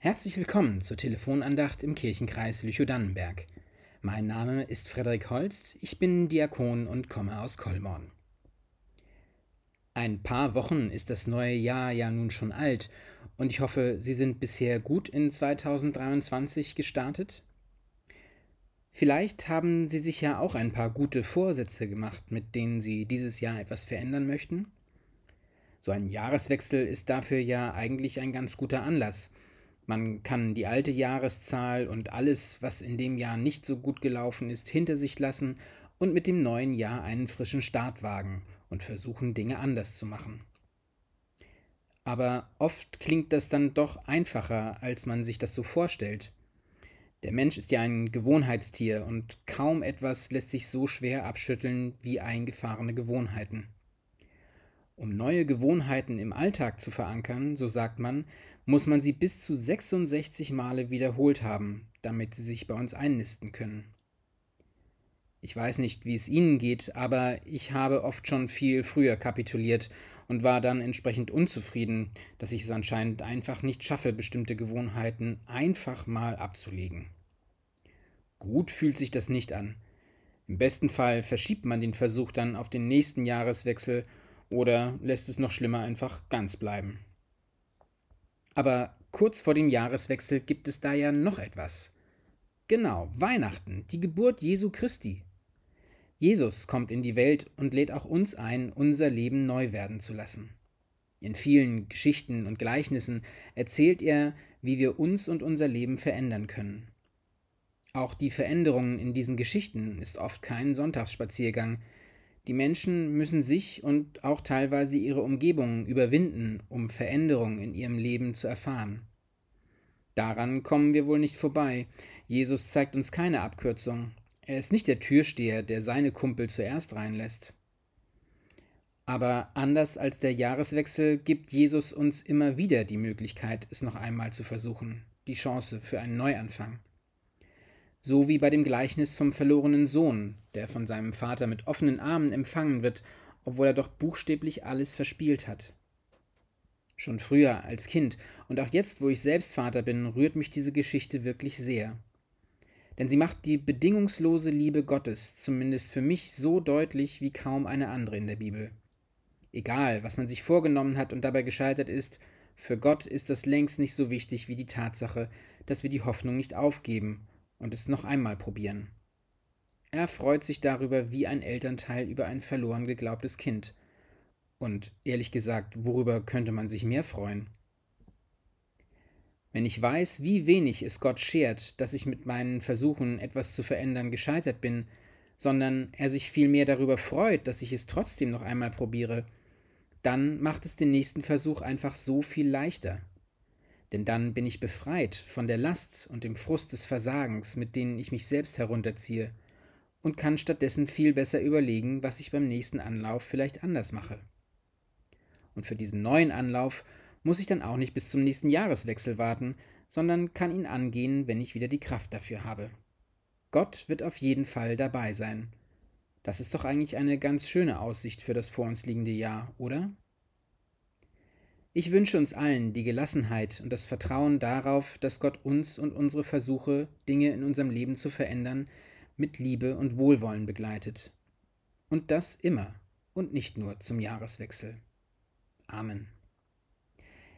Herzlich willkommen zur Telefonandacht im Kirchenkreis Lüchow-Dannenberg. Mein Name ist Frederik Holst, ich bin Diakon und komme aus Kollmorn. Ein paar Wochen ist das neue Jahr ja nun schon alt und ich hoffe, Sie sind bisher gut in 2023 gestartet. Vielleicht haben Sie sich ja auch ein paar gute Vorsätze gemacht, mit denen Sie dieses Jahr etwas verändern möchten. So ein Jahreswechsel ist dafür ja eigentlich ein ganz guter Anlass. Man kann die alte Jahreszahl und alles, was in dem Jahr nicht so gut gelaufen ist, hinter sich lassen und mit dem neuen Jahr einen frischen Start wagen und versuchen, Dinge anders zu machen. Aber oft klingt das dann doch einfacher, als man sich das so vorstellt. Der Mensch ist ja ein Gewohnheitstier und kaum etwas lässt sich so schwer abschütteln wie eingefahrene Gewohnheiten. Um neue Gewohnheiten im Alltag zu verankern, so sagt man, muss man sie bis zu 66 Male wiederholt haben, damit sie sich bei uns einnisten können. Ich weiß nicht, wie es Ihnen geht, aber ich habe oft schon viel früher kapituliert und war dann entsprechend unzufrieden, dass ich es anscheinend einfach nicht schaffe, bestimmte Gewohnheiten einfach mal abzulegen. Gut fühlt sich das nicht an. Im besten Fall verschiebt man den Versuch dann auf den nächsten Jahreswechsel oder lässt es noch schlimmer einfach ganz bleiben. Aber kurz vor dem Jahreswechsel gibt es da ja noch etwas. Genau, Weihnachten, die Geburt Jesu Christi. Jesus kommt in die Welt und lädt auch uns ein, unser Leben neu werden zu lassen. In vielen Geschichten und Gleichnissen erzählt er, wie wir uns und unser Leben verändern können. Auch die Veränderung in diesen Geschichten ist oft kein Sonntagsspaziergang, die Menschen müssen sich und auch teilweise ihre Umgebung überwinden, um Veränderung in ihrem Leben zu erfahren. Daran kommen wir wohl nicht vorbei. Jesus zeigt uns keine Abkürzung. Er ist nicht der Türsteher, der seine Kumpel zuerst reinlässt. Aber anders als der Jahreswechsel gibt Jesus uns immer wieder die Möglichkeit, es noch einmal zu versuchen, die Chance für einen Neuanfang so wie bei dem Gleichnis vom verlorenen Sohn, der von seinem Vater mit offenen Armen empfangen wird, obwohl er doch buchstäblich alles verspielt hat. Schon früher als Kind und auch jetzt, wo ich selbst Vater bin, rührt mich diese Geschichte wirklich sehr. Denn sie macht die bedingungslose Liebe Gottes, zumindest für mich, so deutlich wie kaum eine andere in der Bibel. Egal, was man sich vorgenommen hat und dabei gescheitert ist, für Gott ist das längst nicht so wichtig wie die Tatsache, dass wir die Hoffnung nicht aufgeben und es noch einmal probieren. Er freut sich darüber wie ein Elternteil über ein verloren geglaubtes Kind. Und ehrlich gesagt, worüber könnte man sich mehr freuen? Wenn ich weiß, wie wenig es Gott schert, dass ich mit meinen Versuchen, etwas zu verändern, gescheitert bin, sondern er sich vielmehr darüber freut, dass ich es trotzdem noch einmal probiere, dann macht es den nächsten Versuch einfach so viel leichter denn dann bin ich befreit von der Last und dem Frust des Versagens, mit denen ich mich selbst herunterziehe, und kann stattdessen viel besser überlegen, was ich beim nächsten Anlauf vielleicht anders mache. Und für diesen neuen Anlauf muss ich dann auch nicht bis zum nächsten Jahreswechsel warten, sondern kann ihn angehen, wenn ich wieder die Kraft dafür habe. Gott wird auf jeden Fall dabei sein. Das ist doch eigentlich eine ganz schöne Aussicht für das vor uns liegende Jahr, oder? Ich wünsche uns allen die Gelassenheit und das Vertrauen darauf, dass Gott uns und unsere Versuche, Dinge in unserem Leben zu verändern, mit Liebe und Wohlwollen begleitet. Und das immer und nicht nur zum Jahreswechsel. Amen.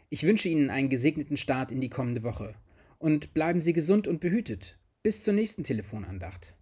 Ich wünsche Ihnen einen gesegneten Start in die kommende Woche und bleiben Sie gesund und behütet. Bis zur nächsten Telefonandacht.